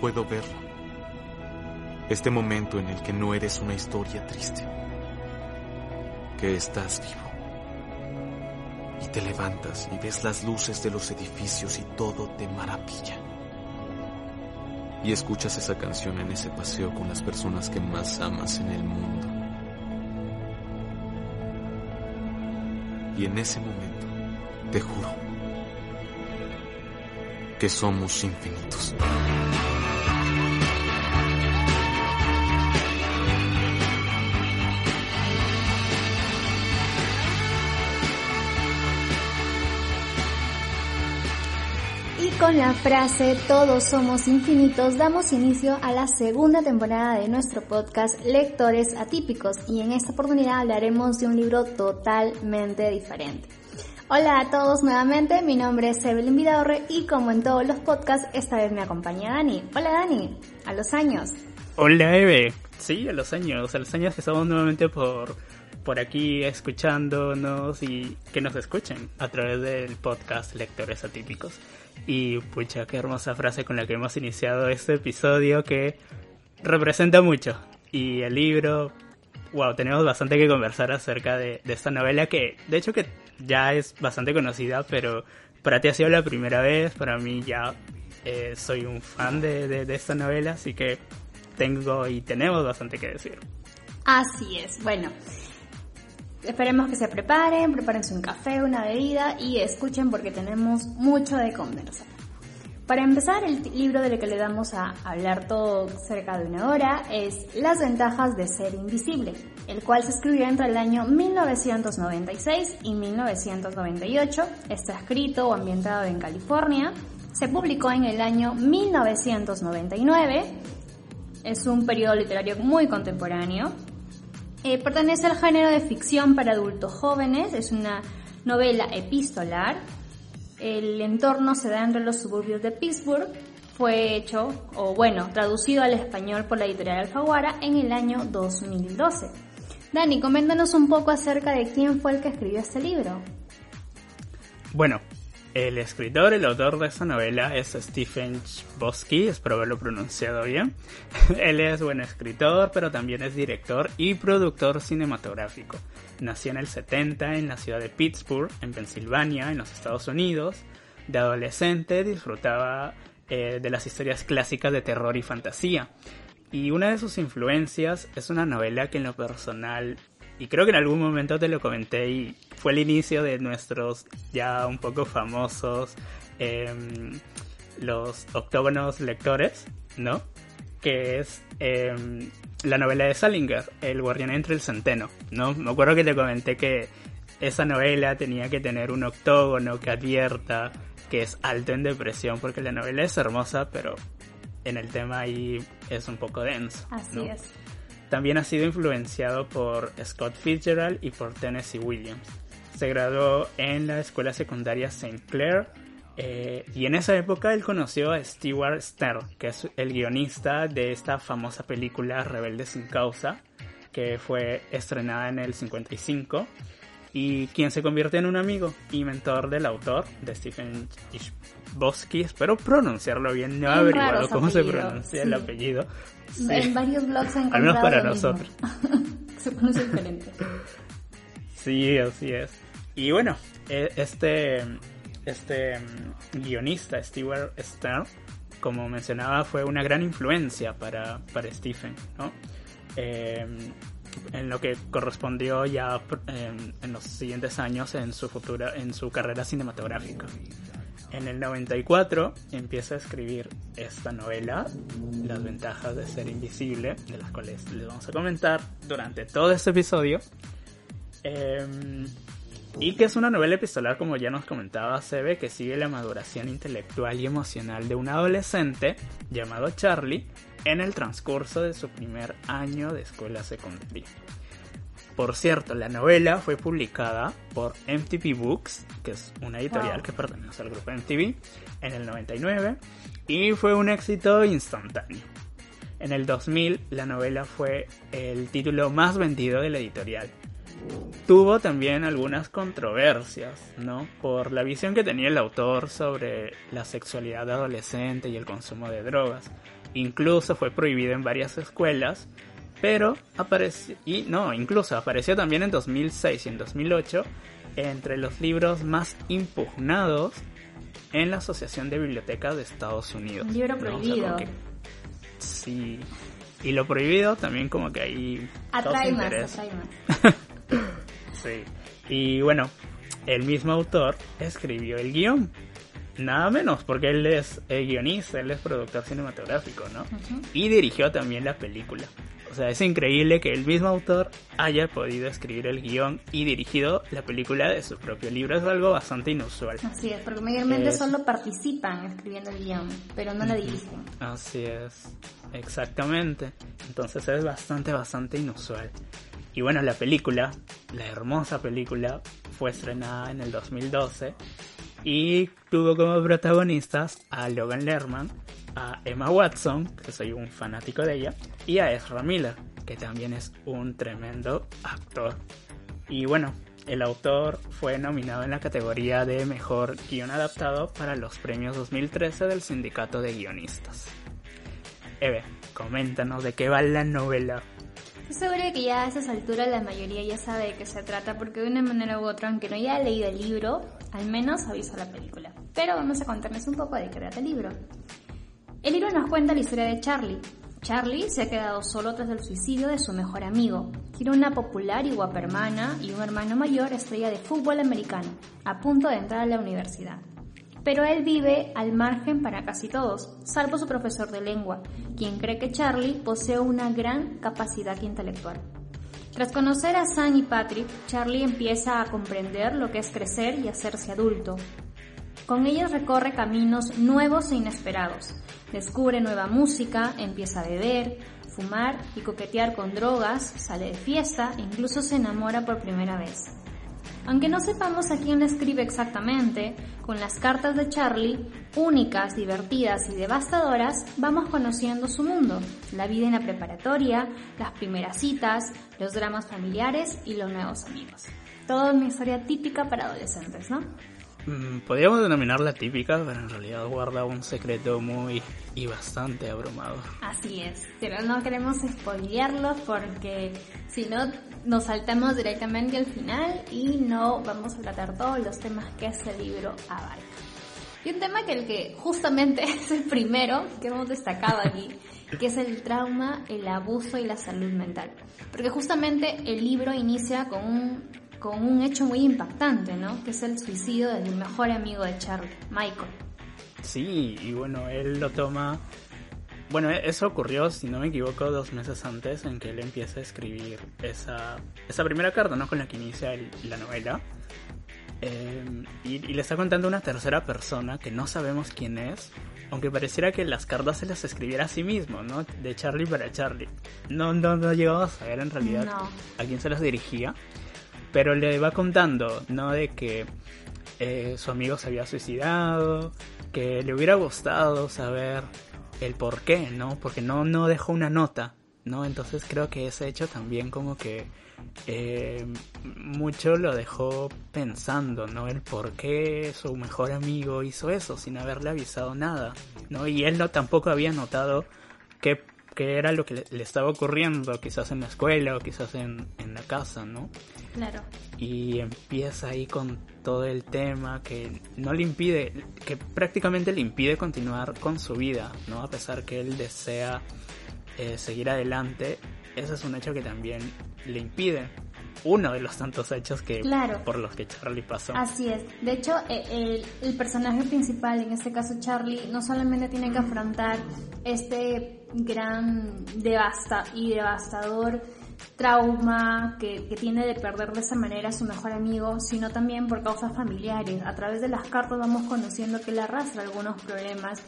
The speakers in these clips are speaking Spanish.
puedo verlo. Este momento en el que no eres una historia triste, que estás vivo. Y te levantas y ves las luces de los edificios y todo te maravilla. Y escuchas esa canción en ese paseo con las personas que más amas en el mundo. Y en ese momento, te juro, que somos infinitos. Con la frase Todos somos infinitos damos inicio a la segunda temporada de nuestro podcast Lectores Atípicos y en esta oportunidad hablaremos de un libro totalmente diferente. Hola a todos nuevamente, mi nombre es Evelyn Vidaurre y como en todos los podcasts, esta vez me acompaña Dani. Hola Dani, a los años. Hola Eve, sí, a los años, a los años que estamos nuevamente por, por aquí escuchándonos y que nos escuchen a través del podcast Lectores Atípicos. Y pucha, qué hermosa frase con la que hemos iniciado este episodio que representa mucho. Y el libro, wow, tenemos bastante que conversar acerca de, esta novela que, de hecho que ya es bastante conocida, pero para ti ha sido la primera vez, para mí ya eh, soy un fan de, de, de, esta novela, así que tengo y tenemos bastante que decir. Así es, bueno. Esperemos que se preparen, prepárense un café, una bebida y escuchen porque tenemos mucho de conversar. Para empezar, el libro del que le damos a hablar todo cerca de una hora es Las ventajas de ser invisible, el cual se escribió entre el año 1996 y 1998, está escrito o ambientado en California, se publicó en el año 1999, es un periodo literario muy contemporáneo, eh, pertenece al género de ficción para adultos jóvenes, es una novela epistolar, el entorno se da entre los suburbios de Pittsburgh, fue hecho, o bueno, traducido al español por la editorial Alfaguara en el año 2012. Dani, coméntanos un poco acerca de quién fue el que escribió este libro. Bueno, el escritor, el autor de esta novela es Stephen Chbosky, espero haberlo pronunciado bien. Él es buen escritor, pero también es director y productor cinematográfico. Nació en el 70 en la ciudad de Pittsburgh, en Pensilvania, en los Estados Unidos. De adolescente disfrutaba eh, de las historias clásicas de terror y fantasía. Y una de sus influencias es una novela que en lo personal, y creo que en algún momento te lo comenté y fue el inicio de nuestros ya un poco famosos eh, los octógonos lectores, ¿no? Que es eh, la novela de Salinger, El guardián entre el centeno, ¿no? Me acuerdo que te comenté que esa novela tenía que tener un octógono que advierta que es alto en depresión, porque la novela es hermosa, pero en el tema ahí es un poco denso. Así ¿no? es. También ha sido influenciado por Scott Fitzgerald y por Tennessee Williams. Se graduó en la escuela secundaria St. Clair eh, y en esa época él conoció a Stewart Stern, que es el guionista de esta famosa película Rebelde sin causa, que fue estrenada en el 55 y quien se convierte en un amigo y mentor del autor de Stephen Chbosky. Espero pronunciarlo bien, no he averiguado cómo se pronuncia sí. el apellido. Sí. En varios blogs han Al menos para nosotros. se pronuncia diferente. Sí, así es. Y bueno, este, este guionista, Stewart Stern, como mencionaba, fue una gran influencia para, para Stephen, ¿no? Eh, en lo que correspondió ya en, en, los siguientes años en su futura en su carrera cinematográfica. En el 94 empieza a escribir esta novela, Las ventajas de ser invisible, de las cuales les vamos a comentar durante todo este episodio. Eh, y que es una novela epistolar, como ya nos comentaba Sebe, que sigue la maduración intelectual y emocional de un adolescente llamado Charlie en el transcurso de su primer año de escuela secundaria. Por cierto, la novela fue publicada por MTV Books, que es una editorial wow. que pertenece al grupo MTV, en el 99 y fue un éxito instantáneo. En el 2000 la novela fue el título más vendido de la editorial tuvo también algunas controversias, ¿no? Por la visión que tenía el autor sobre la sexualidad adolescente y el consumo de drogas. Incluso fue prohibido en varias escuelas, pero apareció, y no, incluso apareció también en 2006 y en 2008 entre los libros más impugnados en la Asociación de Bibliotecas de Estados Unidos. Un libro prohibido. sí. Y lo prohibido también como que ahí... Atrae más, atrae más. sí. Y bueno, el mismo autor escribió el guion. Nada menos, porque él es guionista, él es productor cinematográfico, ¿no? Y dirigió también la película. O sea, es increíble que el mismo autor haya podido escribir el guion y dirigido la película de su propio libro. Es algo bastante inusual. Así es, porque mayormente solo participan escribiendo el guion, pero no la dirigen. Así es, exactamente. Entonces es bastante, bastante inusual. Y bueno, la película, la hermosa película, fue estrenada en el 2012 y tuvo como protagonistas a Logan Lerman, a Emma Watson, que soy un fanático de ella, y a Ezra Miller, que también es un tremendo actor. Y bueno, el autor fue nominado en la categoría de Mejor Guión Adaptado para los premios 2013 del Sindicato de Guionistas. Eve, coméntanos de qué va la novela. Estoy seguro que ya a esas alturas la mayoría ya sabe de qué se trata, porque de una manera u otra, aunque no haya leído el libro, al menos ha visto la película. Pero vamos a contarles un poco de qué trata el libro. El libro nos cuenta la historia de Charlie. Charlie se ha quedado solo tras el suicidio de su mejor amigo. Tiene una popular y guapa hermana y un hermano mayor estrella de fútbol americano, a punto de entrar a la universidad. Pero él vive al margen para casi todos, salvo su profesor de lengua, quien cree que Charlie posee una gran capacidad intelectual. Tras conocer a Sam y Patrick, Charlie empieza a comprender lo que es crecer y hacerse adulto. Con ellos recorre caminos nuevos e inesperados, Descubre nueva música, empieza a beber, fumar y coquetear con drogas, sale de fiesta e incluso se enamora por primera vez. Aunque no sepamos a quién le escribe exactamente, con las cartas de Charlie, únicas, divertidas y devastadoras, vamos conociendo su mundo, la vida en la preparatoria, las primeras citas, los dramas familiares y los nuevos amigos. Toda una historia típica para adolescentes, ¿no? Mm, podríamos denominarla típica, pero en realidad guarda un secreto muy y bastante abrumador. Así es, pero no queremos spoilearlo porque si no nos saltamos directamente al final y no vamos a tratar todos los temas que ese libro abarca. Y un tema que el que justamente es el primero que hemos destacado aquí, que es el trauma, el abuso y la salud mental. Porque justamente el libro inicia con un con un hecho muy impactante, ¿no? Que es el suicidio del mejor amigo de Charlie, Michael. Sí, y bueno, él lo toma... Bueno, eso ocurrió, si no me equivoco, dos meses antes en que él empieza a escribir esa, esa primera carta, ¿no? Con la que inicia la novela. Em, y, le está contando una tercera persona que no sabemos quién es, aunque pareciera que las cartas se las escribiera a sí mismo, ¿no? De Charlie para Charlie. No, no, no llegamos a saber en realidad a quién se las dirigía pero le va contando, ¿no? De que eh, su amigo se había suicidado, que le hubiera gustado saber el por qué, ¿no? Porque no, no dejó una nota, ¿no? Entonces creo que ese hecho también como que eh, mucho lo dejó pensando, ¿no? El por qué su mejor amigo hizo eso sin haberle avisado nada, ¿no? Y él no tampoco había notado que que era lo que le, estaba ocurriendo, quizás en la escuela o quizás en, en, la casa, ¿no? Claro. Y empieza ahí con todo el tema que no le impide, que prácticamente le impide continuar con su vida, ¿no? A pesar que él desea eh, seguir adelante, ese es un hecho que también le impide uno de los tantos hechos que por los que Charlie pasó. Así es. De hecho, eh, el, el, personaje principal, en este caso Charlie, no solamente tiene que afrontar este gran devasta y devastador trauma que, que, tiene de perder de esa manera a su mejor amigo, sino también por causas familiares. A través de las cartas vamos conociendo que le arrastra algunos problemas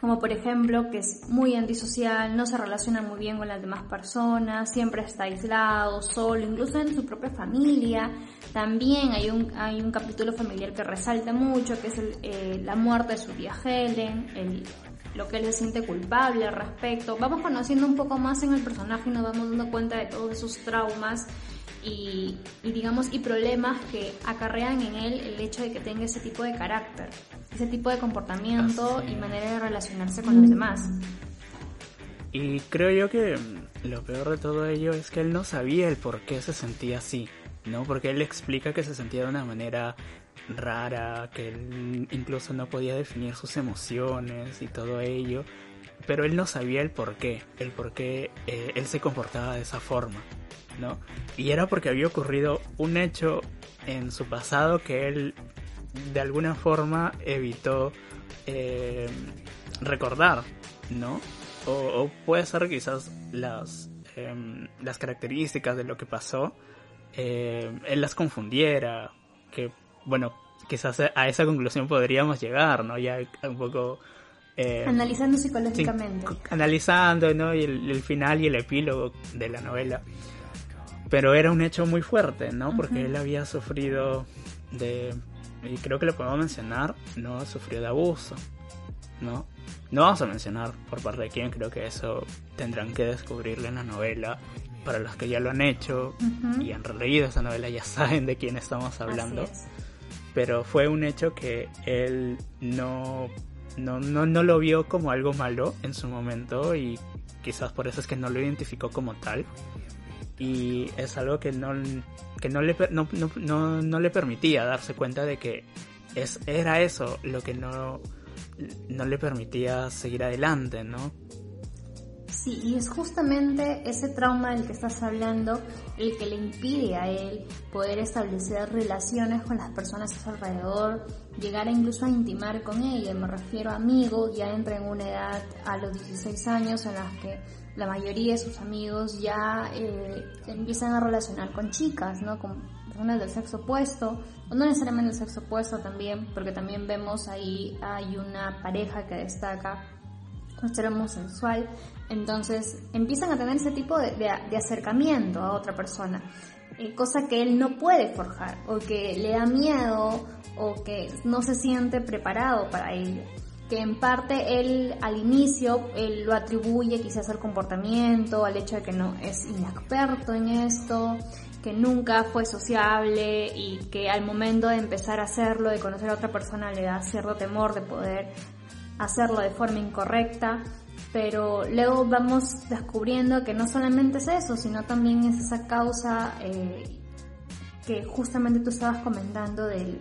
como por ejemplo que es muy antisocial, no se relaciona muy bien con las demás personas, siempre está aislado, solo, incluso en su propia familia. También hay un, hay un capítulo familiar que resalta mucho, que es eh, la muerte de su tía Helen, el, lo que él se siente culpable al respecto. Vamos conociendo un poco más en el personaje y nos vamos dando cuenta de todos esos traumas y, digamos y problemas que acarrean en él el hecho de que tenga ese tipo de carácter, ese tipo de comportamiento y manera de relacionarse con los demás. Y creo yo que lo peor de todo ello es que él no sabía el por qué se sentía así, ¿no? Porque él explica que se sentía de una manera rara, que él incluso no podía definir sus emociones y todo ello, pero él no sabía el por qué, el por qué eh, él se comportaba de esa forma, ¿no? Y era porque había ocurrido un hecho en su pasado que él de alguna forma evitó eh, recordar, ¿no? O, puede ser quizás las, em, las características de lo que pasó, eh, él las confundiera, que bueno, quizás a esa conclusión podríamos llegar, ¿no? Ya un poco... Eh, analizando psicológicamente. analizando, ¿no? Y el, final y el epílogo de la novela. Pero era un hecho muy fuerte, ¿no? Porque él había sufrido de... Y creo que lo podemos mencionar, ¿no? Sufrió de abuso, ¿no? No vamos a mencionar por parte de quién, creo que eso tendrán que descubrirle en la novela. Para los que ya lo han hecho y han releído esa novela ya saben de quién estamos hablando pero fue un hecho que él no, no, no, lo vio como algo malo en su momento y quizás por eso es que no lo identificó como tal. Y es algo que no, que no, le, no, no, no le permitía darse cuenta de que es, era eso lo que no, no le permitía seguir adelante, ¿no? Sí, y es justamente ese trauma del que estás hablando el que le impide a él poder establecer relaciones con las personas a su alrededor, llegar incluso a intimar con ella. Me refiero a amigos, ya entra en una edad a los 16 años en las que la mayoría de sus amigos ya eh, empiezan a relacionar con chicas, ¿no? Con personas del sexo opuesto, no necesariamente del sexo opuesto también, porque también vemos ahí hay una pareja que destaca nuestro homosexual, entonces empiezan a tener ese tipo de, acercamiento a otra persona, eh, cosa que él no puede forjar, o que le da miedo, o que no se siente preparado para ello. Que en parte él al inicio él lo atribuye quizás al comportamiento, al hecho de que no es inexperto en esto, que nunca fue sociable y que al momento de empezar a hacerlo, de conocer a otra persona, le da cierto temor de poder hacerlo de forma incorrecta, pero luego vamos descubriendo que no solamente es eso, sino también es esa causa eh, que justamente tú estabas comentando de,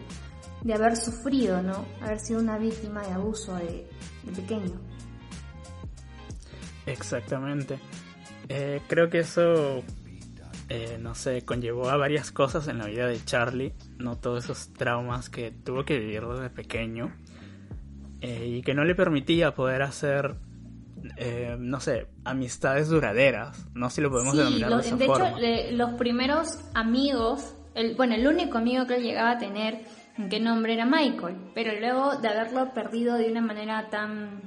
de haber sufrido, ¿no? Haber sido una víctima de abuso de, pequeño. Exactamente. Eh, creo que eso, eh, no sé, conllevó a varias cosas en la vida de Charlie, no todos esos traumas que tuvo que vivir desde pequeño eh, y que no le permitía poder hacer, eh, no sé, amistades duraderas, no sé si lo podemos denominar de esa de hecho, los primeros amigos, el, bueno, el único amigo que él llegaba a tener, en qué nombre era Michael, pero luego de haberlo perdido de una manera tan,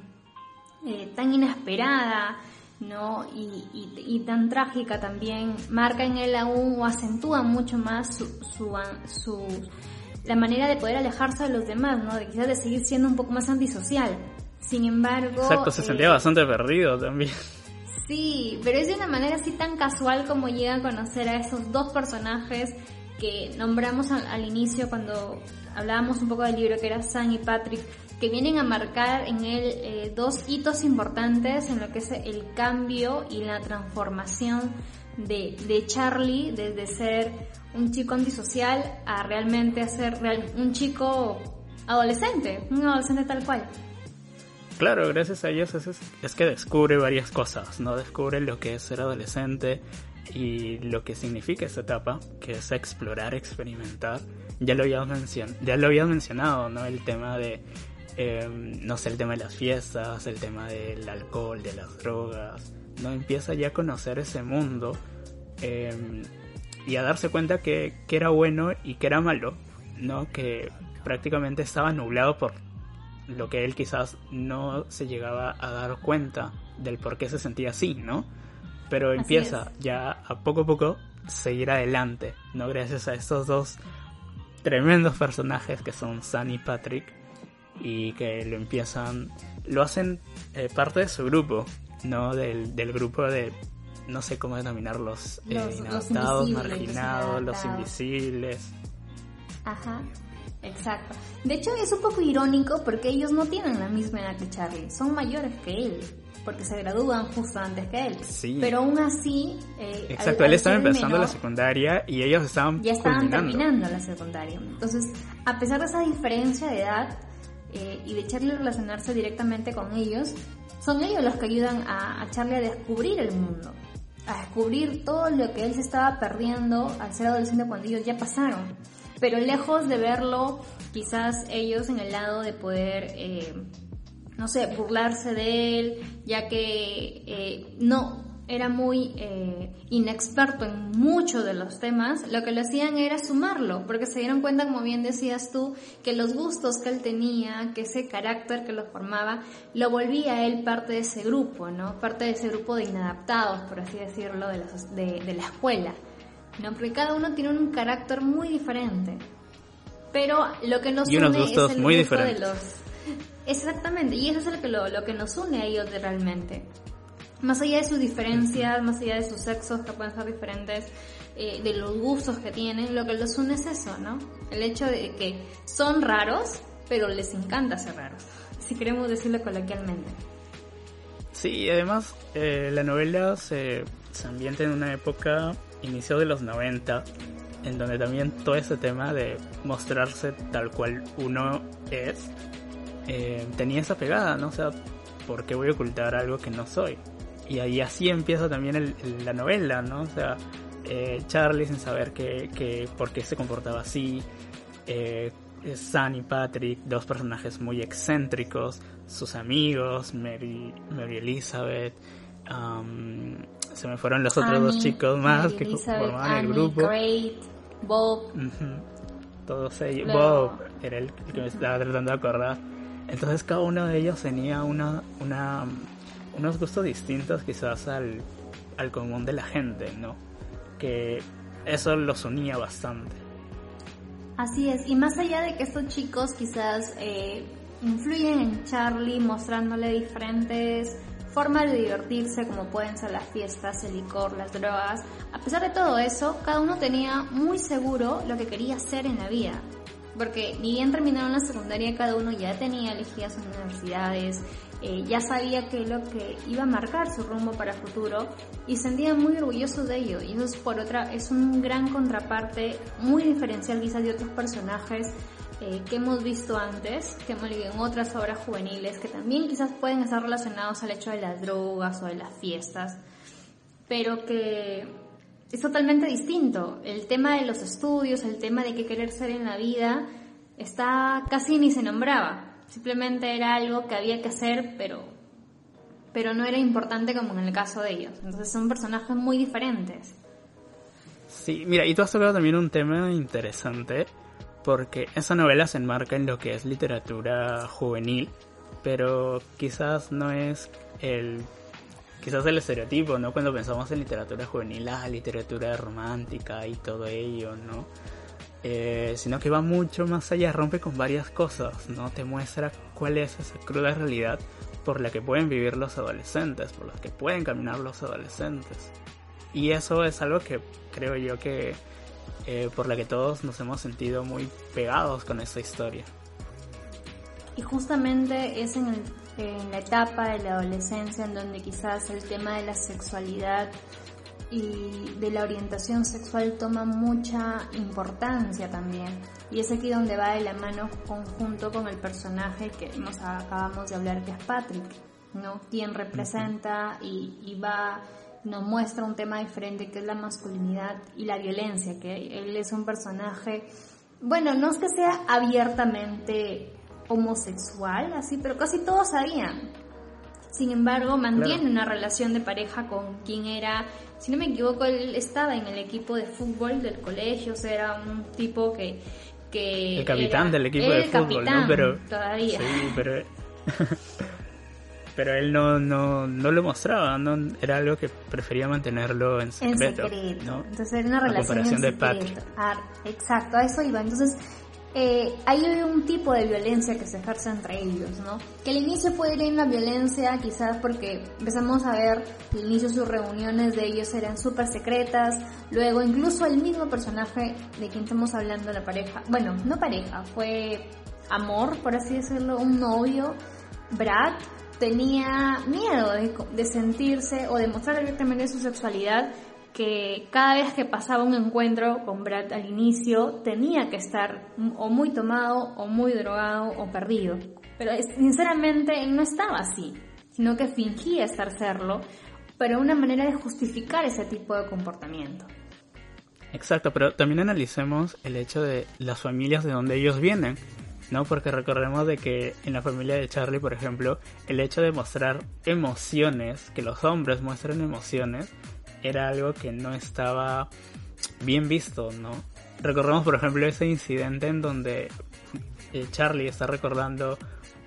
eh, tan inesperada, ¿no? Y, y, tan trágica también, marca en él aún o acentúa mucho más su, su, su la manera de poder alejarse de los demás, ¿no? De quizás de seguir siendo un poco más antisocial. Sin embargo... Exacto, se sentía eh, bastante perdido también. Sí, pero es de una manera así tan casual como llega a conocer a esos dos personajes que nombramos al, inicio cuando hablábamos un poco del libro, que era Sam y Patrick, que vienen a marcar en él eh, dos hitos importantes en lo que es el cambio y la transformación de, de Charlie desde ser un chico antisocial a realmente ser un chico adolescente, un adolescente tal cual. Claro, gracias a ellos es, que descubre varias cosas, ¿no? Descubre lo que es ser adolescente y lo que significa esa etapa, que es explorar, experimentar. Ya lo habíamos, mencionado, ¿no? El tema de, em, no sé, el tema de las fiestas, el tema del alcohol, de las drogas, ¿no? Empieza ya a conocer ese mundo. Eh, y a darse cuenta que, que era bueno y que era malo, ¿no? Que prácticamente estaba nublado por lo que él quizás no se llegaba a dar cuenta del por qué se sentía así, ¿no? Pero empieza ya a poco a poco seguir adelante, ¿no? Gracias a estos dos tremendos personajes que son Sam y Patrick. y que lo empiezan, lo hacen eh, parte de su grupo, ¿no? Del, del grupo de, no sé cómo denominarlos, eh, Los- inadaptados, marginados, los invisibles. Ajá, exacto. De hecho es un poco irónico porque ellos no tienen la misma edad que Charlie, son mayores que él, porque se gradúan justo antes que él. Sí. Pero aún así... eh, Exacto, al él estaba empezando la menor, secundaria y ellos estaban ya estaban culminando. terminando la secundaria. Entonces, a pesar de esa diferencia de edad eh, y de Charlie relacionarse directamente con ellos, son ellos los que ayudan a, a Charlie a descubrir el mundo, a descubrir todo lo que él se estaba perdiendo al ser adolescente cuando ellos ya pasaron. Pero lejos de verlo, quizás ellos en el lado de poder... eh, no sé, burlarse de él, ya que eh, no era muy eh, inexperto en muchos de los temas, lo que lo hacían era sumarlo, porque se dieron cuenta, como bien decías tú, que los gustos que él tenía, que ese carácter que lo formaba, lo volvía a él parte de ese grupo, ¿no? Parte de ese grupo de inadaptados, por así decirlo, de la, de, de la escuela, ¿no? Porque cada uno tiene un carácter muy diferente. Pero lo que nos Y unos une gustos es el muy gusto de los Exactamente, y eso es lo que, lo, lo que nos une a ellos de realmente. Más allá de sus diferencias, más allá de sus sexos que pueden ser diferentes, eh, de los gustos que tienen, lo que los une es eso, ¿no? El hecho de que son raros, pero les encanta ser raros, si queremos decirlo coloquialmente. Sí, además eh, la novela se, se ambienta en una época, inicio de los 90, en donde también todo ese tema de mostrarse tal cual uno es, eh, tenía esa pegada, ¿no? O sea, ¿por qué voy a ocultar algo que no soy? Y ahí así empieza también el- el- la novela, ¿no? O sea, eh, Charlie sin saber que, que por qué se comportaba así, eh, Sam y Patrick, dos personajes muy excéntricos, sus amigos, Mary, Mary Elizabeth, um, se me fueron los otros dos chicos más Mary que Elizabeth, formaban el grupo. Great, Bob. Todos ellos. Luego- Bob era el que me estaba tratando de acordar. Entonces cada uno de ellos tenía una, una, unos gustos distintos quizás al, al común de la gente, ¿no? Que eso los unía bastante. Así es, y más allá de que estos chicos quizás eh, influyen en Charlie mostrándole diferentes formas de divertirse como pueden ser las fiestas, el licor, las drogas, a pesar de todo eso, cada uno tenía muy seguro lo que quería hacer en la vida. Porque ni bien terminaron la secundaria, cada uno ya tenía elegidas sus universidades, eh, ya sabía que lo que iba a marcar su rumbo para futuro y se sentían muy orgullosos de ello. Y eso es por otra, es un gran contraparte, muy diferencial quizás de otros personajes eh, que hemos visto antes, que hemos leído en otras obras juveniles, que también quizás pueden estar relacionados al hecho de las drogas o de las fiestas, pero que es totalmente distinto. El tema de los estudios, el tema de qué querer ser en la vida, está casi ni se nombraba. Simplemente era algo que había que hacer, pero, pero no era importante como en el caso de ellos. Entonces son personajes muy diferentes. Sí, mira, y tú has tocado también un tema interesante, porque esa novela se enmarca en lo que es literatura juvenil, pero quizás no es el quizás el estereotipo, ¿no? Cuando pensamos en literatura juvenil, la literatura romántica y todo ello, ¿no? Eh, sino que va mucho más allá, rompe con varias cosas, ¿no? Te muestra cuál es esa cruda realidad por la que pueden vivir los adolescentes, por la que pueden caminar los adolescentes. Y eso es algo que creo yo que eh, por la que todos nos hemos sentido muy pegados con esta historia. Y justamente es en, el- en la etapa de la adolescencia en donde quizás el tema de la sexualidad y de la orientación sexual toma mucha importancia también. Y es aquí donde va de la mano conjunto con el personaje que nos acabamos de hablar, que es Patrick, ¿no? Quien representa y, y va, nos muestra un tema diferente que es la masculinidad y la violencia, que él es un personaje, bueno, no es que sea abiertamente homosexual, así, pero casi todos sabían. Sin embargo, mantiene Claro. una relación de pareja con quien era, si no me equivoco, él estaba en el equipo de fútbol del colegio, o sea, era un tipo que... que El capitán del equipo de fútbol, capitán, ¿no? Pero todavía. Sí, pero pero él no no no lo mostraba, no era algo que prefería mantenerlo en En secreto, secreto. ¿no? Entonces era una relación comparación en de secreto. Patrick. Ah, exacto, a eso iba. Entonces, eh, hay un tipo de violencia que se ejerce entre ellos, ¿no? Que al inicio puede ir en la violencia, quizás porque empezamos a ver al inicio sus reuniones de ellos eran súper secretas, luego incluso el mismo personaje de quien estamos hablando, la pareja, bueno, no pareja, fue amor, por así decirlo, un novio, Brad, tenía miedo de, de sentirse o de mostrar abiertamente su sexualidad que cada vez que pasaba un encuentro con Brad al inicio tenía que estar o muy tomado o muy drogado o perdido. Pero sinceramente él no estaba así, sino que fingía estar serlo, pero una manera de justificar ese tipo de comportamiento. Exacto, pero también analicemos el hecho de las familias de donde ellos vienen, ¿no? Porque recordemos de que en la familia de Charlie, por ejemplo, el hecho de mostrar emociones, que los hombres muestren emociones, era algo que no estaba bien visto, ¿no? Recordemos, por ejemplo, ese incidente en donde eh, Charlie está recordando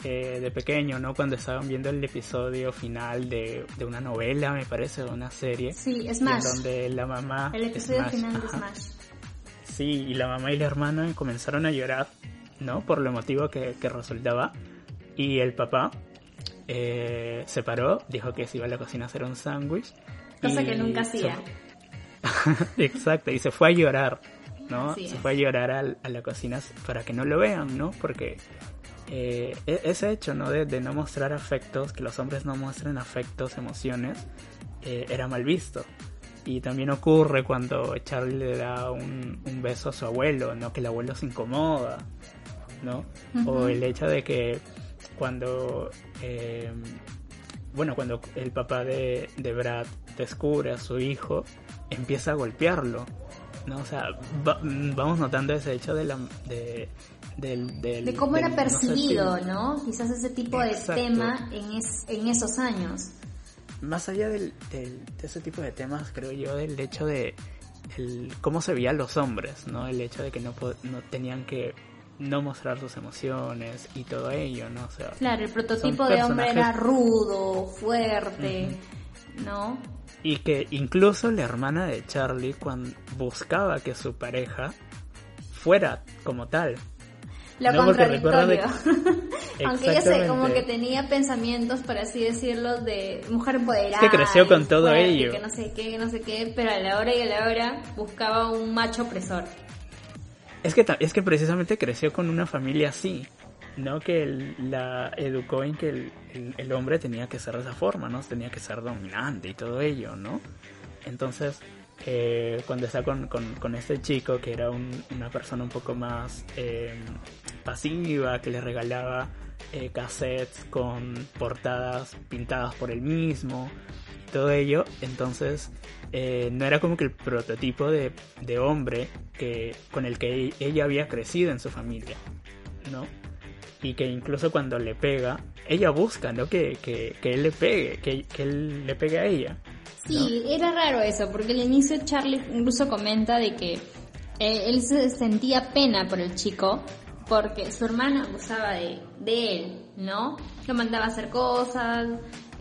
eh, de pequeño, ¿no? Cuando estaban viendo el episodio final de, una novela, me parece, de una serie. Sí, Smash. donde la mamá... El episodio final de Smash. Sí, y la mamá y la hermana comenzaron a llorar, ¿no? Por lo emotivo que, resultaba. Y el papá eh, se paró, dijo que se iba a la cocina a hacer un sándwich Cosa que nunca hacía. Exacto, y se fue a llorar, ¿no? se fue a llorar a, la cocina para que no lo vean, ¿no? Porque eh, e-, ese hecho, ¿no? De, no mostrar afectos, que los hombres no muestren afectos, emociones, eh, era mal visto. Y también ocurre cuando Charlie le da un, beso a su abuelo, ¿no? Que el abuelo se incomoda, ¿no? O el hecho de que cuando eh, bueno, cuando el papá de, de, Brad descubre a su hijo, empieza a golpearlo. ¿no? O sea, vamos notando ese hecho de la... De, de cómo era percibido, ¿no? Quizás ese tipo de tema en, en esos años. Más allá del, de ese tipo de temas, creo yo, del hecho de el, cómo se veían los hombres, ¿no? El hecho de que no, no tenían que no mostrar sus emociones y todo ello, ¿no? O sea, claro, el prototipo de hombre era rudo, fuerte, ¿no? Y que incluso la hermana de Charlie cuando buscaba que su pareja fuera como tal. Lo contradictorio. Aunque ella como que tenía pensamientos, por así decirlo, de mujer empoderada. que creció con todo ello. Que no sé qué, no sé qué, pero a la hora y a la hora buscaba un macho opresor. Es que, es que precisamente creció con una familia así, ¿no? Que la educó en que el, hombre tenía que ser de esa forma, ¿no? Tenía que ser dominante y todo ello, ¿no? Entonces, eh, cuando está con, con, este chico que era una persona un poco más eh, pasiva, que le regalaba eh, cassettes con portadas pintadas por él mismo, todo ello, entonces eh, no era como que el prototipo de, hombre que, con el que ella había crecido en su familia, ¿no? Y que incluso cuando le pega, ella busca, ¿no? Que, él le pegue, que, él le pegue a ella. Sí, era raro eso, porque al inicio Charlie incluso comenta de que eh, él se sentía pena por el chico, porque su hermana abusaba de, de él, ¿no? Lo mandaba a hacer cosas,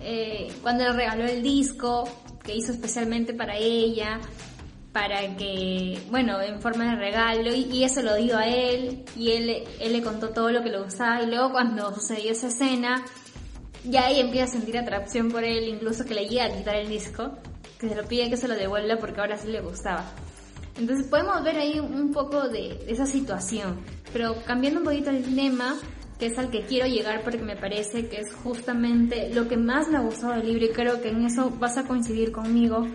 eh, cuando le regaló el disco, que hizo especialmente para ella, para que, bueno, en forma de regalo, y, eso lo dio a él, y él, él le contó todo lo que le gustaba, y luego cuando sucedió esa escena, ya ahí empieza a sentir atracción por él, incluso que le llega a quitar el disco, que se lo pide que se lo devuelva porque ahora sí le gustaba. Entonces podemos ver ahí un poco de, de esa situación, pero cambiando un poquito el tema, que es al que quiero llegar porque me parece que es justamente lo que más me ha gustado del libro y creo que en eso vas a coincidir conmigo,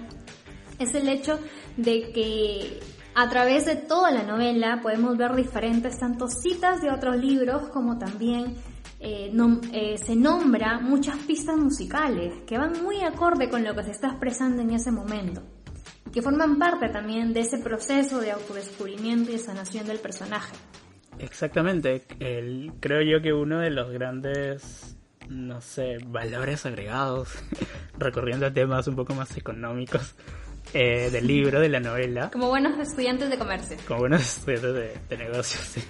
es el hecho de que a través de toda la novela podemos ver diferentes tanto citas de otros libros como también eh, eh, se nombra muchas pistas musicales que van muy acorde con lo que se está expresando en ese momento que forman parte también de ese proceso de autodescubrimiento y sanación del personaje. Exactamente, el, creo yo que uno de los grandes, no sé, valores agregados, recorriendo temas un poco más económicos eh, del libro, de la novela. Como buenos estudiantes de comercio. Como buenos estudiantes de, negocios, sí.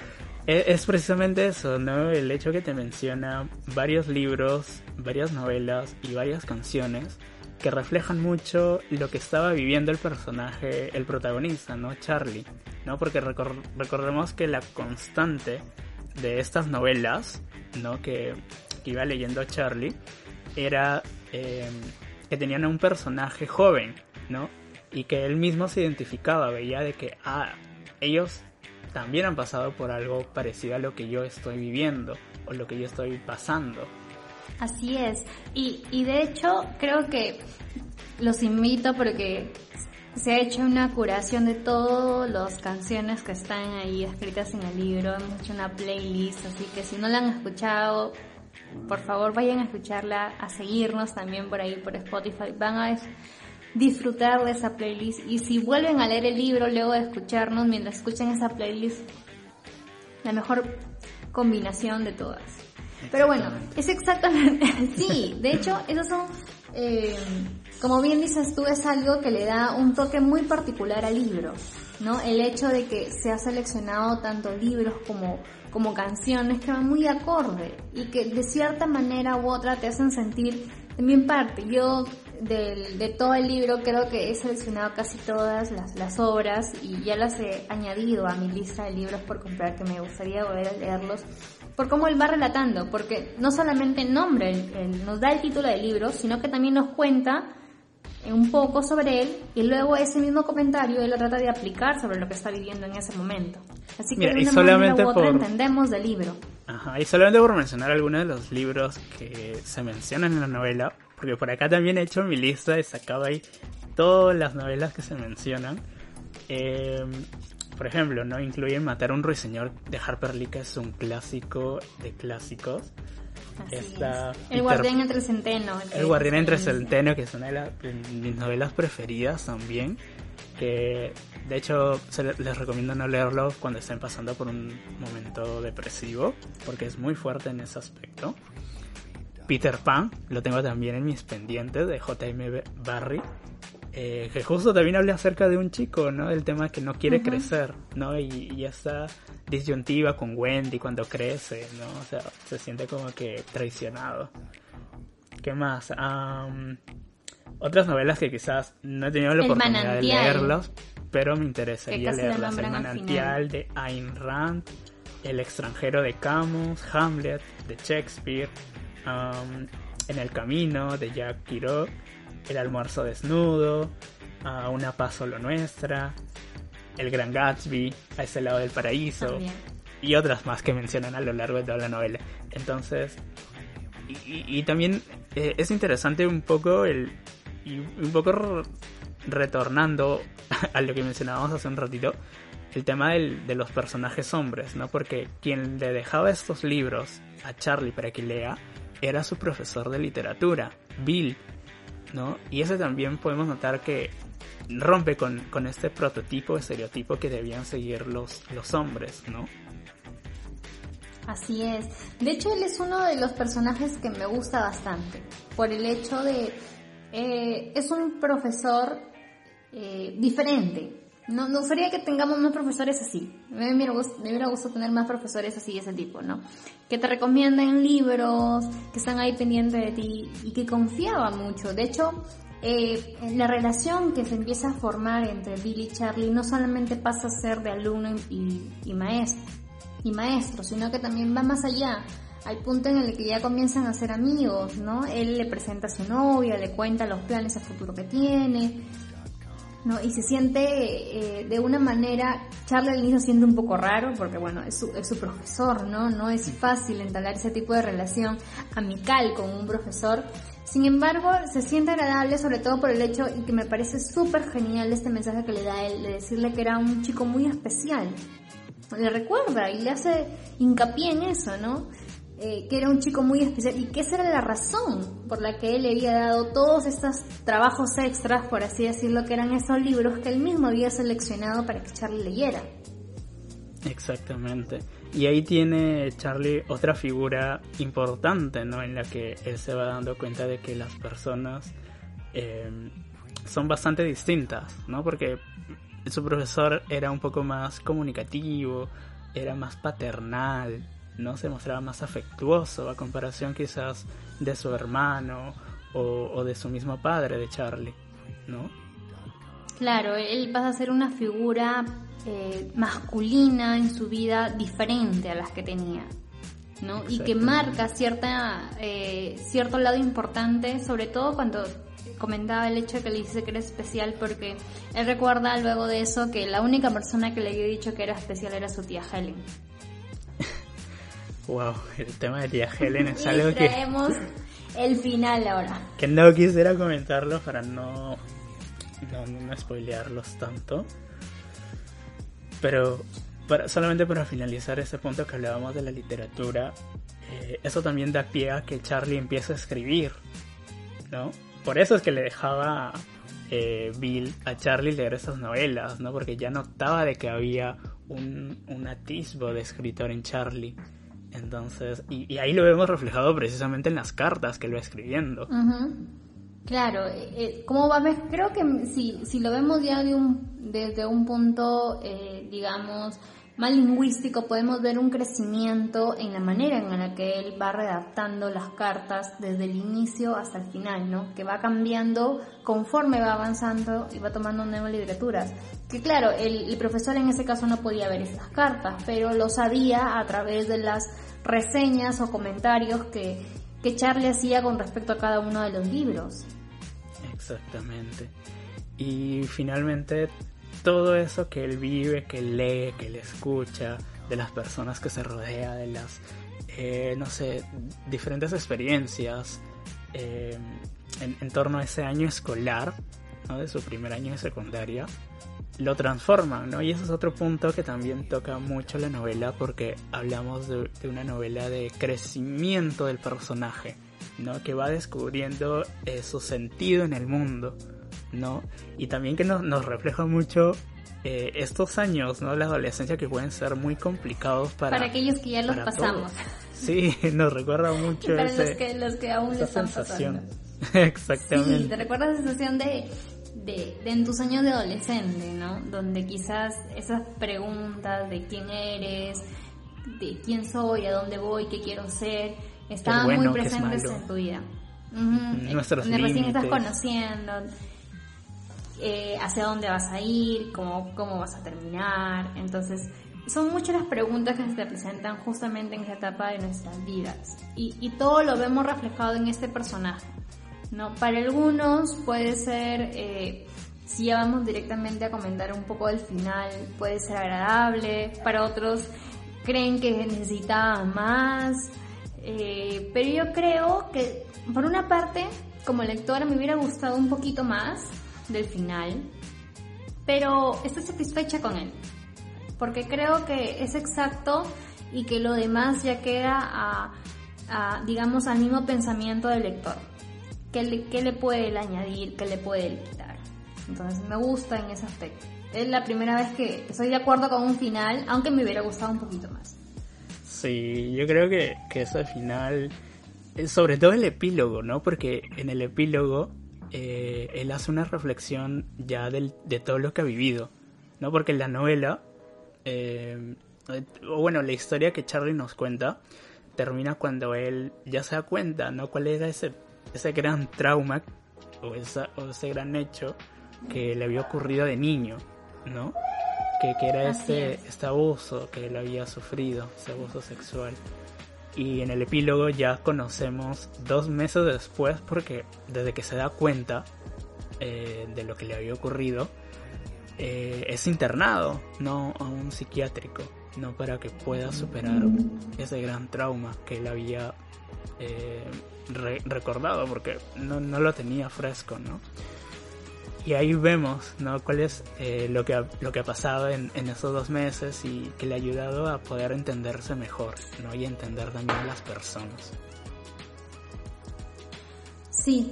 es, es, precisamente eso, ¿no? El hecho que te menciona varios libros, varias novelas y varias canciones que reflejan mucho lo que estaba viviendo el personaje, el protagonista, ¿no? Charlie ¿no? Porque recordemos que la constante de estas novelas, ¿no? Que, iba leyendo Charlie, era eh, que tenían a un personaje joven, ¿no? Y que él mismo se identificaba, veía de que, ah, ellos también han pasado por algo parecido a lo que yo estoy viviendo o lo que yo estoy pasando. Así es. Y, y de hecho, creo que los invito porque se ha hecho una curación de todas las canciones que están ahí escritas en el libro. Hemos hecho una playlist, así que si no la han escuchado, por favor vayan a escucharla, a seguirnos también por ahí por Spotify. Van a disfrutar de esa playlist y si vuelven a leer el libro luego de escucharnos mientras escuchan esa playlist, la mejor combinación de todas. Pero bueno, es exactamente, sí, de hecho, esos son eh, como bien dices tú, es algo que le da un toque muy particular al libro, ¿no? El hecho de que se ha seleccionado tanto libros como, como canciones que van muy acorde y que de cierta manera u otra te hacen sentir también parte. Yo de todo el libro creo que he seleccionado casi todas las, las, obras y ya las he añadido a mi lista de libros por comprar que me gustaría volver a leerlos por cómo él va relatando, porque no solamente nombre, nos da el título del libro, sino que también nos cuenta un poco sobre él y luego ese mismo comentario él lo trata de aplicar sobre lo que está viviendo en ese momento. Así que de una solamente manera u otra entendemos del libro. Ajá, y solamente por mencionar algunos de los libros que se mencionan en la novela, porque por acá también he hecho mi lista y sacado ahí todas las novelas que se mencionan. Eh, por ejemplo, ¿no? Incluyen Matar a un ruiseñor de Harper Lee, que es un clásico de clásicos. el Guardián entre Centeno. El, Guardián entre Centeno, que es una de, mis novelas preferidas también. Que de hecho les recomiendo no leerlo cuando estén pasando por un momento depresivo, porque es muy fuerte en ese aspecto. Peter Pan, lo tengo también en mis pendientes de J.M. Barry, eh, que justo también habla acerca de un chico, ¿no? El tema que no quiere crecer, ¿no? Y, y, esta disyuntiva con Wendy cuando crece, ¿no? O sea, se siente como que traicionado. ¿Qué más? otras novelas que quizás no he tenido la oportunidad de leerlos, pero me interesaría leerlas. El manantial de Ayn Rand, El extranjero de Camus, Hamlet de Shakespeare, En el camino de Jack Kerouac el almuerzo desnudo, a Una paz solo nuestra, El Gran Gatsby, A ese lado del paraíso y otras más que mencionan a lo largo de toda la novela. Entonces, y, también eh, es interesante un poco el y un poco retornando a lo que mencionábamos hace un ratito, el tema de los personajes hombres, ¿no? Porque quien le dejaba estos libros a Charlie para que lea era su profesor de literatura, Bill, ¿no? Y eso también podemos notar que rompe con, este prototipo, estereotipo que debían seguir los, los hombres, ¿no? Así es. De hecho, él es uno de los personajes que me gusta bastante, por el hecho de... Eh, es un profesor eh, diferente, no, no sería que tengamos más profesores así. Me hubiera, gustado tener más profesores así de ese tipo, ¿no? Que te recomiendan libros, que están ahí pendientes de ti y que confiaba mucho. De hecho, eh, la relación que se empieza a formar entre Billy y Charlie no solamente pasa a ser de alumno y, maestro, y maestro, sino que también va más allá al punto en el que ya comienzan a ser amigos, ¿no? Él le presenta a su novia, le cuenta los planes a futuro que tiene, ¿no? Y se siente eh, de una manera, Charlie al inicio siente un poco raro, porque bueno, es su, es su profesor, ¿no? No es fácil entablar ese tipo de relación amical con un profesor. Sin embargo, se siente agradable sobre todo por el hecho, y que me parece súper genial este mensaje que le da él, de decirle que era un chico muy especial. Le recuerda y le hace hincapié en eso, ¿no? Eh, que era un chico muy especial y que esa era la razón por la que él le había dado todos estos trabajos extras, por así decirlo, que eran esos libros que él mismo había seleccionado para que Charlie leyera. Exactamente. Y ahí tiene Charlie otra figura importante, ¿no? En la que él se va dando cuenta de que las personas eh, son bastante distintas, ¿no? Porque su profesor era un poco más comunicativo, era más paternal, ¿no? Se mostraba más afectuoso a comparación quizás de su hermano o, de su mismo padre, de Charlie, ¿no? Claro, él pasa a ser una figura eh, masculina en su vida diferente a las que tenía. ¿no? Y que marca cierta, eh, cierto lado importante, sobre todo cuando comentaba el hecho de que le dice que era especial porque él recuerda luego de eso que la única persona que le había dicho que era especial era su tía Helen. Wow, el tema de tía Helen es algo que... Traemos el final ahora. Que no quisiera comentarlo para no, no, no spoilearlos tanto. Pero para, solamente para finalizar ese punto que hablábamos de la literatura, eh, eso también da pie a que Charlie empiece a escribir, ¿no? Por eso es que le dejaba eh, Bill a Charlie leer esas novelas, ¿no? Porque ya notaba de que había un, un atisbo de escritor en Charlie. Entonces, y, ahí lo vemos reflejado precisamente en las cartas que él va escribiendo. Claro, eh, eh, ¿cómo va? Creo que si, si lo vemos ya de un, desde un punto, eh, digamos, más lingüístico, podemos ver un crecimiento en la manera en la que él va redactando las cartas desde el inicio hasta el final, ¿no? Que va cambiando conforme va avanzando y va tomando nuevas literaturas. Que claro, el, profesor en ese caso no podía ver esas cartas, pero lo sabía a través de las reseñas o comentarios que, que Charlie hacía con respecto a cada uno de los libros. Exactamente. Y finalmente todo eso que él vive, que lee, que él escucha, de las personas que se rodea, de las, eh, no sé, diferentes experiencias eh, en, torno a ese año escolar, ¿no? de su primer año de secundaria, lo transforman, ¿no? Y ese es otro punto que también toca mucho la novela porque hablamos de, una novela de crecimiento del personaje, ¿no? Que va descubriendo eh, su sentido en el mundo, ¿no? Y también que nos, nos refleja mucho eh, estos años, ¿no? La adolescencia que pueden ser muy complicados para... Para aquellos que ya los pasamos. Sí, nos recuerda mucho para los, que, los que aún están sensación. Exactamente. Sí, te recuerda la sensación de, de, de, en tus años de adolescente, ¿no? Donde quizás esas preguntas de quién eres, de quién soy, a dónde voy, qué quiero ser, estaban muy presentes en tu vida. Nuestros recién estás conociendo eh, hacia dónde vas a ir, cómo, cómo vas a terminar. Entonces, son muchas las preguntas que se te presentan justamente en esta etapa de nuestras vidas. Y, y todo lo vemos reflejado en este personaje. ¿no? Para algunos puede ser, eh, si ya vamos directamente a comentar un poco del final, puede ser agradable. Para otros creen que necesitaba más. Eh, pero yo creo que, por una parte, como lectora me hubiera gustado un poquito más del final, pero estoy satisfecha con él, porque creo que es exacto y que lo demás ya queda digamos, al mismo pensamiento del lector. ¿Qué le, puede añadir? ¿Qué le puede quitar? Entonces me gusta en ese aspecto. Es la primera vez que estoy de acuerdo con un final, aunque me hubiera gustado un poquito más. Sí, yo creo que, que ese final, sobre todo el epílogo, ¿no? Porque en el epílogo eh, él hace una reflexión ya del, de todo lo que ha vivido, ¿no? Porque la novela, eh, o bueno, la historia que Charlie nos cuenta, termina cuando él ya se da cuenta, ¿no? ¿Cuál era ese, ese gran trauma o, esa, o ese gran hecho que le había ocurrido de niño, ¿no? Que, que era este, este abuso que él había sufrido, ese abuso sexual y en el epílogo ya conocemos dos meses después porque desde que se da cuenta eh, de lo que le había ocurrido eh, es internado no a un psiquiátrico no para que pueda superar ese gran trauma que él había eh, recordado porque no, no lo tenía fresco no y ahí vemos ¿no? cuál es eh, lo, que ha, lo que ha pasado en, en, esos dos meses y que le ha ayudado a poder entenderse mejor ¿no? y entender también a las personas. Sí,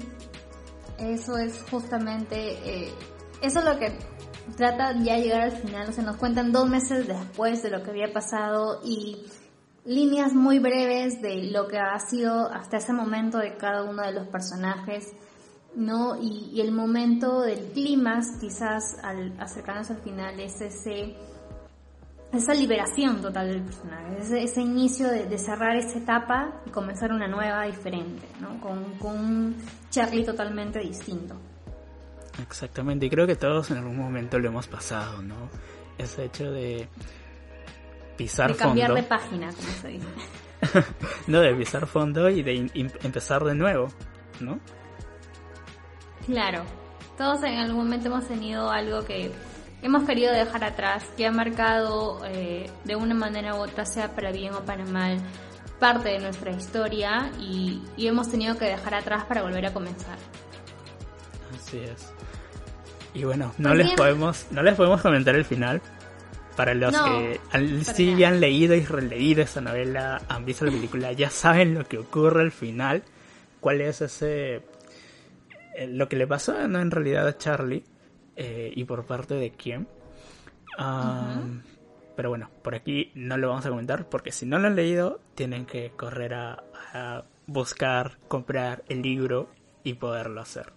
eso es justamente, eh, eso es lo que trata ya llegar al final, o sea, nos cuentan dos meses después de lo que había pasado y líneas muy breves de lo que ha sido hasta ese momento de cada uno de los personajes ¿no? Y, el momento del clima, quizás al acercarnos al final, es ese, esa liberación total del personaje, ese, ese inicio de, cerrar esa etapa y comenzar una nueva diferente, ¿no? Con, con un Charlie totalmente distinto. Exactamente, y creo que todos en algún momento lo hemos pasado, ¿no? ese hecho de pisar de cambiar fondo. de página, como se dice. no, de pisar fondo y de empezar de nuevo, ¿no? Claro, todos en algún momento hemos tenido algo que hemos querido dejar atrás, que ha marcado eh, de una manera u otra, sea para bien o para mal, parte de nuestra historia y, y hemos tenido que dejar atrás para volver a comenzar. Así es. Y bueno, no les podemos, no les podemos comentar el final. Para los No, que han- sí nada. han leído y releído esa novela, han visto la película, ya saben lo que ocurre al final, cuál es ese lo que le pasó no en realidad a Charlie eh, y por parte de quién. Ah, Pero bueno, por aquí no lo vamos a comentar porque si no lo han leído tienen que correr a, a buscar, comprar el libro y poderlo hacer.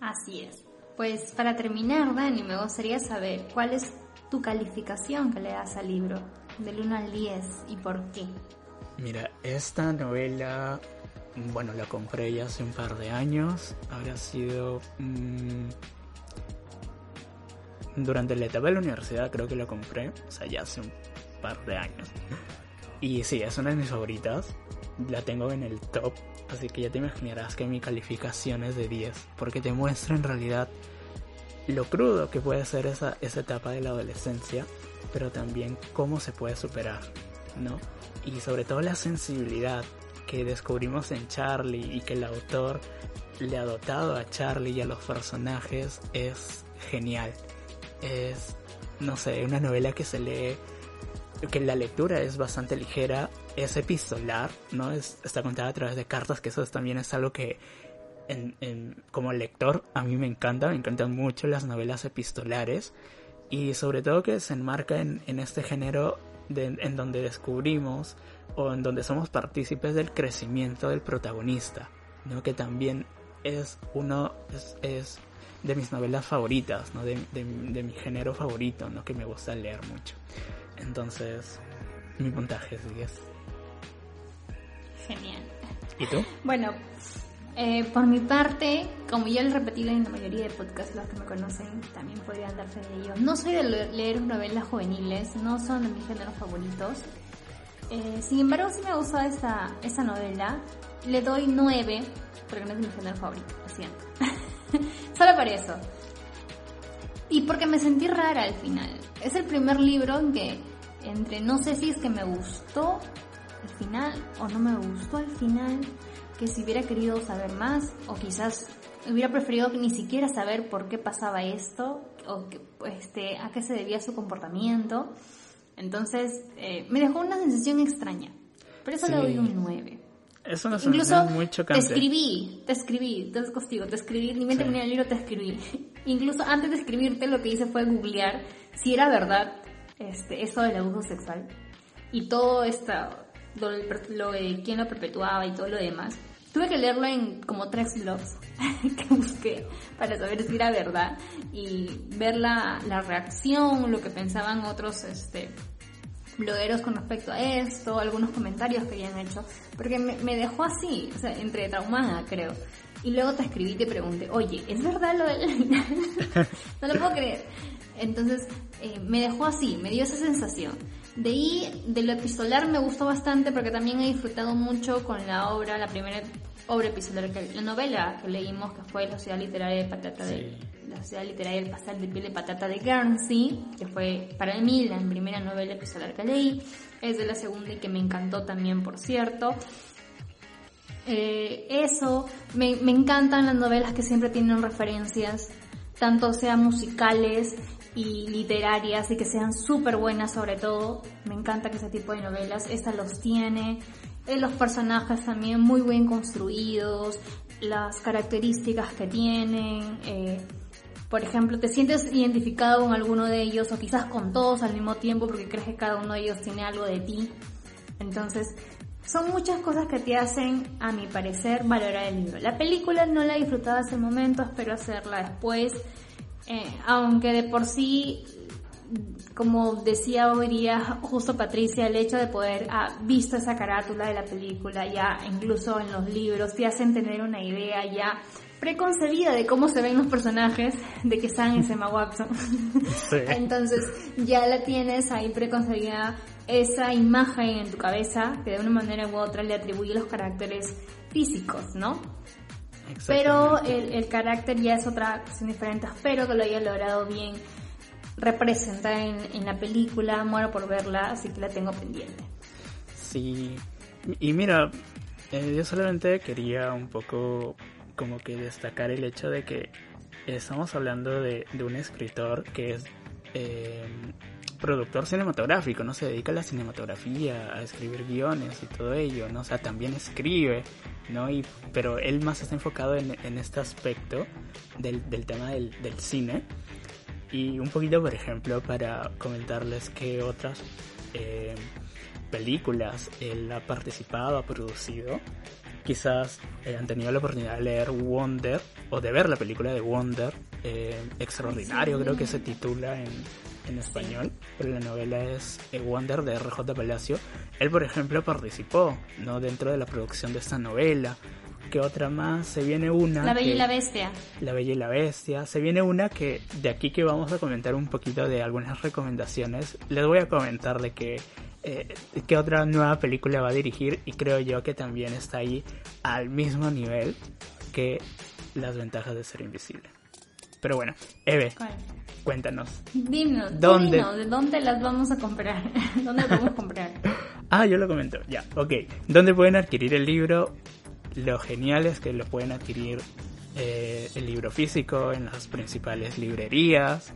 Así es. Pues para terminar, Dani, me gustaría saber cuál es tu calificación que le das al libro, del 1 al 10 y por qué. Mira, esta novela, bueno, la compré ya hace un par de años. Habrá sido mm, durante la etapa de la universidad, creo que la compré. O sea, ya hace un par de años. Y sí, es una de mis favoritas. La tengo en el top. Así que ya te imaginarás que mi calificación es de 10. Porque te muestra en realidad lo crudo que puede ser esa, esa etapa de la adolescencia. Pero también cómo se puede superar, ¿no? y sobre todo la sensibilidad que descubrimos en Charlie y que el autor le ha dotado a Charlie y a los personajes es genial. Es, no sé, una novela que se lee, que la lectura es bastante ligera, es epistolar, ¿no? Es, está contada a través de cartas, que eso también es algo que en- en- como lector a mí me encanta, me encantan mucho las novelas epistolares y sobre todo que se enmarca en, en este género de- en donde descubrimos o en donde somos partícipes del crecimiento del protagonista, ¿no? que también es uno es, es de mis novelas favoritas, ¿no? de, de- de mi género favorito, ¿no? que me gusta leer mucho. Entonces, mi puntaje es 10. Genial. ¿Y tú? Bueno, eh, por mi parte, como ya lo he repetido en la mayoría de podcasts, los que me conocen también podrían dar fe de ello. No soy de le- leer novelas juveniles, no son de mis géneros favoritos. Eh, sin embargo, sí me gustó esta, esta novela. Le doy 9, porque no es mi género favorito, lo siento. Solo por eso. Y porque me sentí rara al final. Es el primer libro en que, entre no sé si es que me gustó el final o no me gustó el final, que si hubiera querido saber más o quizás hubiera preferido ni siquiera saber por qué pasaba esto o que, este, a qué se debía su comportamiento. Entonces eh, me dejó una sensación extraña. Por eso le doy un 9. Es una Incluso muy te chocante. escribí, te escribí, te contigo, te escribí, ni me Sí. terminé el libro, te escribí. Incluso antes de escribirte lo que hice fue googlear si era verdad este, esto del abuso sexual y todo esta, lo, de quién lo perpetuaba y todo lo demás. Tuve que leerlo en como tres blogs que busqué para saber si era verdad y ver la, la reacción, lo que pensaban otros este, blogueros con respecto a esto, algunos comentarios que habían hecho, porque me, me dejó así, o sea, entre traumada, creo. Y luego te escribí y te pregunté, oye, ¿es verdad lo del no lo puedo creer. Entonces, eh, me dejó así, me dio esa sensación. De ahí, de lo epistolar me gustó bastante porque también he disfrutado mucho con la obra, la primera obra epistolar, que, la novela que leímos, que fue La ciudad literaria de patata de, la literaria del pasar de piel de patata de Guernsey, que fue para mí la primera novela epistolar que leí, es de la segunda y que me encantó también, por cierto. Eh, eso, me, me encantan las novelas que siempre tienen referencias, tanto sean musicales y literarias y que sean súper buenas sobre todo. Me encanta que ese tipo de novelas, esta los tiene. Eh, los personajes también muy bien construidos, las características que tienen. eh, por ejemplo, te sientes identificado con alguno de ellos o quizás con todos al mismo tiempo porque crees que cada uno de ellos tiene algo de ti. Entonces, son muchas cosas que te hacen, a mi parecer, valorar el libro. La película no la he disfrutado hasta el momento, espero hacerla después. Eh, aunque de por sí como decía hoy día justo Patricia, el hecho de poder haber visto esa carátula de la película, ya incluso en los libros, te hacen tener una idea ya preconcebida de cómo se ven los personajes de que están en Emma Watson. Entonces ya la tienes ahí preconcebida esa imagen en tu cabeza que de una manera u otra le atribuye los caracteres físicos, ¿no? Pero el, el, carácter ya es otra cuestión diferente. Espero que lo haya logrado bien representar en, en la película. Muero por verla, así que la tengo pendiente. Sí, y mira, eh, yo solamente quería un poco como que destacar el hecho de que estamos hablando de, de un escritor que es eh, productor cinematográfico, no se dedica a la cinematografía, a escribir guiones y todo ello, ¿no? O sea, también escribe, ¿no? Y, pero él más está enfocado en, en este aspecto del, del tema del, del, cine. Y un poquito, por ejemplo, para comentarles que otras eh, películas él ha participado, ha producido. Quizás eh, han tenido la oportunidad de leer Wonder o de ver la película de Wonder, eh, Extraordinario, creo que se titula en, en español, pero la novela es Wonder de RJ Palacio. Él, por ejemplo, participó no dentro de la producción de esta novela. ¿Qué otra más? Se viene una. La Bella y la Bestia. La Bella y la Bestia. Se viene una que de aquí que vamos a comentar un poquito de algunas recomendaciones. Les voy a comentar de que eh, qué otra nueva película va a dirigir y creo yo que también está ahí al mismo nivel que las ventajas de ser invisible. Pero bueno, Eve, ¿Cuál? Cuéntanos. Dinos, ¿dónde? Dinos, ¿de dónde las vamos a comprar? ¿Dónde las vamos a comprar? ah, yo lo comento, ya, ok. ¿Dónde pueden adquirir el libro? Lo genial es que lo pueden adquirir eh, el libro físico en las principales librerías.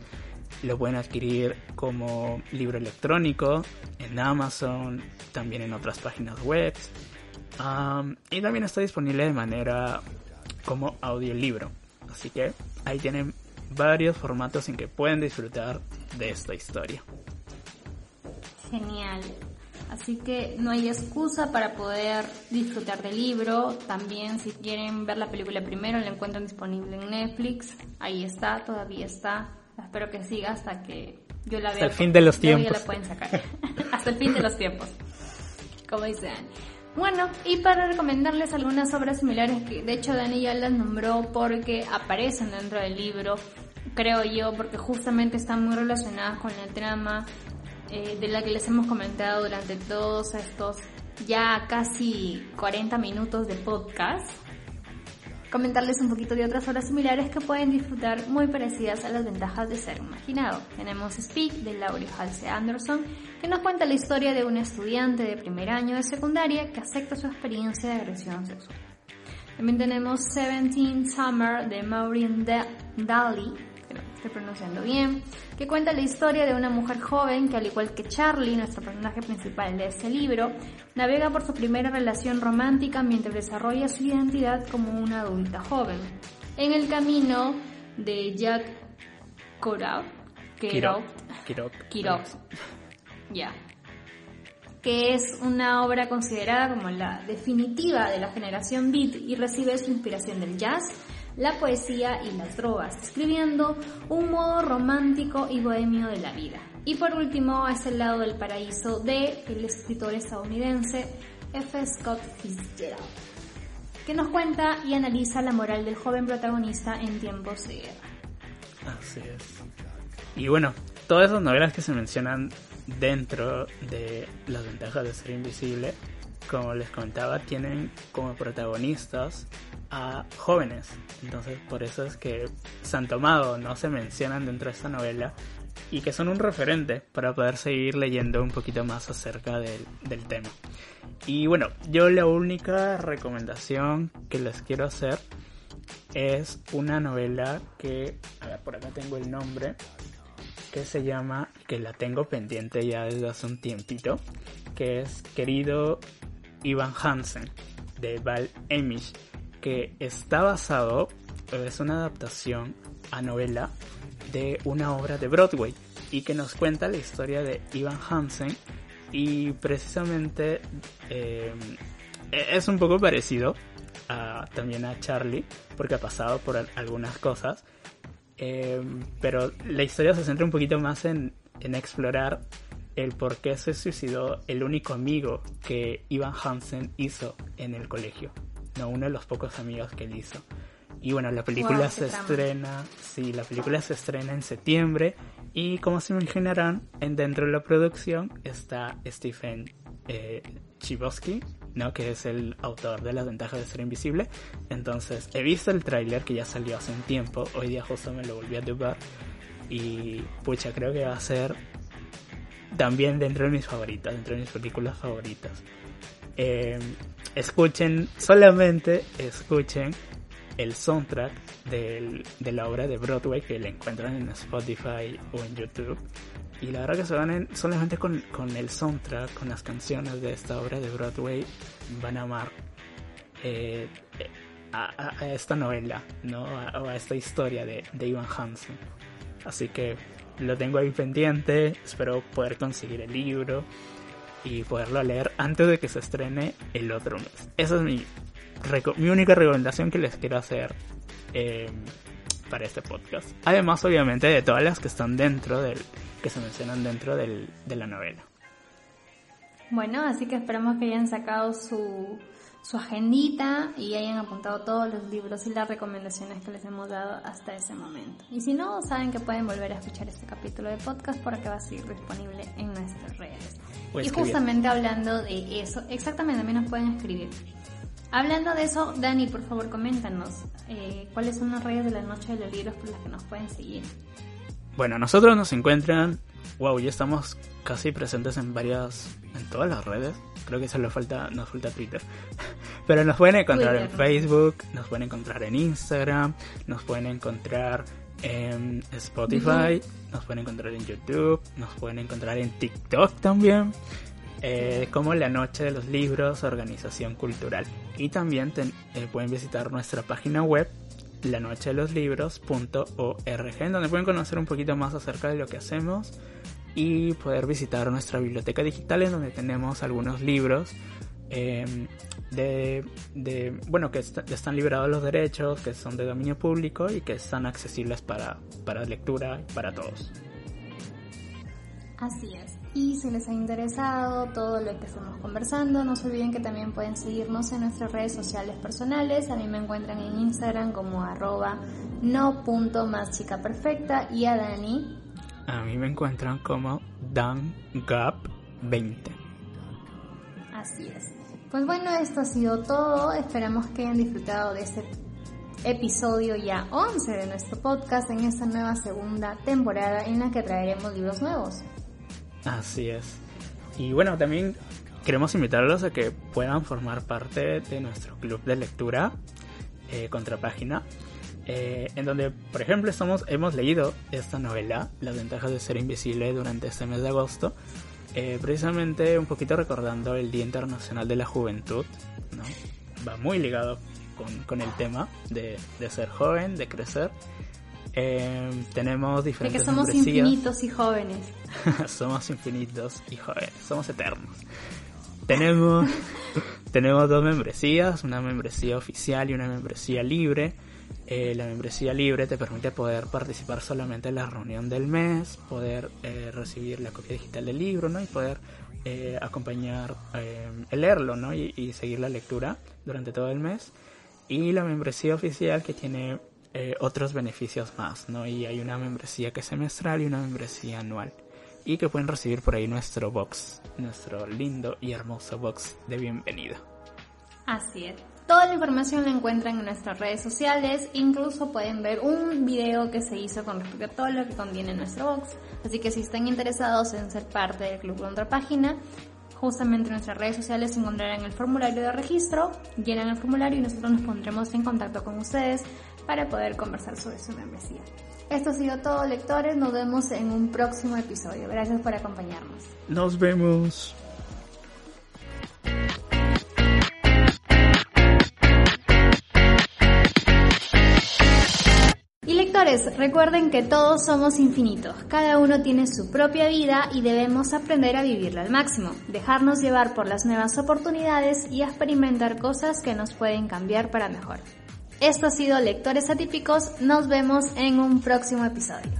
Lo pueden adquirir como libro electrónico en Amazon, también en otras páginas web. Um, y también está disponible de manera como audiolibro. Así que ahí tienen varios formatos en que pueden disfrutar de esta historia. Genial. Así que no hay excusa para poder disfrutar del libro. También si quieren ver la película primero, la encuentran disponible en Netflix. Ahí está, todavía está. Espero que siga hasta que yo la vea. Hasta el fin de los tiempos. Ya la pueden sacar. hasta el fin de los tiempos. Como dicen. Bueno, y para recomendarles algunas obras similares que de hecho Dani ya las nombró porque aparecen dentro del libro, creo yo, porque justamente están muy relacionadas con la trama eh, de la que les hemos comentado durante todos estos ya casi 40 minutos de podcast comentarles un poquito de otras obras similares que pueden disfrutar muy parecidas a las ventajas de ser imaginado. Tenemos Speak de Laurie Halsey Anderson, que nos cuenta la historia de un estudiante de primer año de secundaria que acepta su experiencia de agresión sexual. También tenemos Seventeen Summer de Maureen Daly, estoy pronunciando bien, que cuenta la historia de una mujer joven que al igual que Charlie, nuestro personaje principal de ese libro, navega por su primera relación romántica mientras desarrolla su identidad como una adulta joven. En el camino de Jack Kerouac, Kerouac, ya, que es una obra considerada como la definitiva de la generación beat y recibe su inspiración del jazz, la poesía y las drogas, escribiendo un modo romántico y bohemio de la vida. Y por último, a ese lado del paraíso de el escritor estadounidense F. Scott Fitzgerald, que nos cuenta y analiza la moral del joven protagonista en tiempos de guerra. Así es. Y bueno, todas esas novelas que se mencionan dentro de las ventajas de ser invisible, como les comentaba, tienen como protagonistas a jóvenes. Entonces por eso es que se han tomado, no se mencionan dentro de esta novela y que son un referente para poder seguir leyendo un poquito más acerca del, del tema. Y bueno, yo la única recomendación que les quiero hacer es una novela que, a ver, por acá tengo el nombre, que se llama, que la tengo pendiente ya desde hace un tiempito, que es Querido Ivan Hansen, de Val Emish que está basado, es una adaptación a novela de una obra de Broadway y que nos cuenta la historia de Ivan Hansen y precisamente eh, es un poco parecido a, también a Charlie porque ha pasado por algunas cosas eh, pero la historia se centra un poquito más en, en explorar el por qué se suicidó el único amigo que Ivan Hansen hizo en el colegio. No, uno de los pocos amigos que él hizo. Y bueno, la película se estrena, sí, la película se estrena en septiembre y como se imaginarán, en, dentro de la producción está Stephen eh, Chibosky, ¿no? que es el autor de Las ventajas de ser invisible. Entonces, he visto el tráiler que ya salió hace un tiempo, hoy día justo me lo volví a ver y pucha, creo que va a ser también dentro de mis favoritas, dentro de mis películas favoritas. Eh, escuchen, solamente escuchen el soundtrack de la obra de Broadway que la encuentran en Spotify o en YouTube. Y la verdad que se van solamente con, el soundtrack, con las canciones de esta obra de Broadway, van a amar eh, a, esta novela, ¿no? o a esta historia de, de Ivan Hansen. Así que lo tengo ahí pendiente, espero poder conseguir el libro y poderlo leer antes de que se estrene el otro mes. Esa es mi, mi única recomendación que les quiero hacer em, para este podcast. Además, obviamente, de todas las que están dentro del, que se mencionan dentro del, de la novela. Bueno, así que esperamos que hayan sacado su, su agendita y hayan apuntado todos los libros y las recomendaciones que les hemos dado hasta ese momento. Y si no, saben que pueden volver a escuchar este capítulo de podcast porque va a seguir disponible en nuestras redes. y justamente hablando de eso, exactamente, también nos pueden escribir. Hablando de eso, Dani, por favor, coméntanos eh, cuáles son las redes de la Noche de los Libros por las que nos pueden seguir. Bueno, nosotros nos encuentran, wow, ya estamos casi presentes en varias, en todas las redes. Creo que solo falta, nos falta Twitter. Pero nos pueden encontrar en Facebook, nos pueden encontrar en Instagram, nos pueden encontrar en Spotify, nos pueden encontrar en YouTube, nos pueden encontrar en TikTok también. Eh, como la Noche de los Libros, Organización Cultural. Y también eh, pueden visitar nuestra página web lanochedeloslibros.org, en donde pueden conocer un poquito más acerca de lo que hacemos y poder visitar nuestra biblioteca digital en donde tenemos algunos libros em, de, bueno que están liberados los derechos que son de dominio público y que están accesibles para, para lectura para todos. Así es y si les ha interesado todo lo que estamos conversando no se olviden que también pueden seguirnos en nuestras redes sociales personales a mí me encuentran en Instagram como arroba no punto más chica perfecta y a Dani a mí me encuentran como DanGap20. Así es. Pues bueno, esto ha sido todo. Esperamos que hayan disfrutado de este episodio ya 11 de nuestro podcast en esta nueva segunda temporada en la que traeremos libros nuevos. Así es. Y bueno, también queremos invitarlos a que puedan formar parte de nuestro club de lectura eh, Contrapágina eh, en donde, por ejemplo, estamos, hemos leído esta novela, Las ventajas de ser invisible, durante este mes de agosto, eh, precisamente un poquito recordando el Día Internacional de la Juventud, ¿no? Va muy ligado con, el tema de, ser joven, de crecer. Eh, tenemos diferentes. Que somos infinitos y jóvenes. somos infinitos y jóvenes, somos eternos. Tenemos, tenemos dos membresías, una membresía oficial y una membresía libre. Eh, la membresía libre te permite poder participar solamente en la reunión del mes, poder eh, recibir la copia digital del libro, ¿no? Y poder eh, acompañar, leerlo, ¿no? Y, seguir la lectura durante todo el mes. Y la membresía oficial que tiene otros beneficios más, ¿no? Y hay una membresía que es semestral y una membresía anual. Y que pueden recibir por ahí nuestro box, nuestro lindo y hermoso box de bienvenida. Así es. Toda la información la encuentran en nuestras redes sociales, incluso pueden ver un video que se hizo con respecto a todo lo que contiene nuestro box. Así que si están interesados en ser parte del club de otra página, justamente en nuestras redes sociales encontrarán el formulario de registro, llenan el formulario y nosotros nos pondremos en contacto con ustedes para poder conversar sobre su membresía. Esto ha sido todo, lectores. Nos vemos en un próximo episodio. Gracias por acompañarnos. Nos vemos. recuerden que todos somos infinitos, cada uno tiene su propia vida y debemos aprender a vivirla al máximo, dejarnos llevar por las nuevas oportunidades y experimentar cosas que nos pueden cambiar para mejor. Esto ha sido Lectores Atípicos, nos vemos en un próximo episodio.